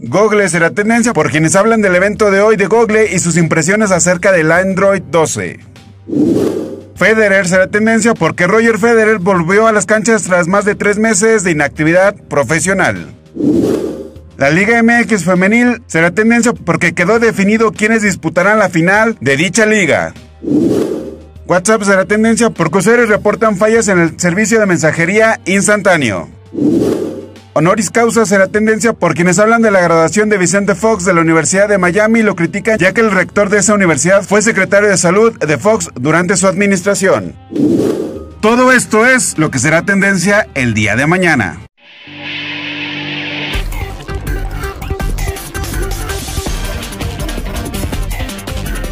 Google será tendencia por quienes hablan del evento de hoy de Google y sus impresiones acerca del Android 12. Federer será tendencia porque Roger Federer volvió a las canchas tras más de tres meses de inactividad profesional. La Liga MX femenil será tendencia porque quedó definido quiénes disputarán la final de dicha liga. WhatsApp será tendencia porque usuarios reportan fallas en el servicio de mensajería instantáneo. Honoris causa será tendencia por quienes hablan de la graduación de Vicente Fox de la Universidad de Miami y lo critican ya que el rector de esa universidad fue secretario de salud de Fox durante su administración. Todo esto es lo que será tendencia el día de mañana.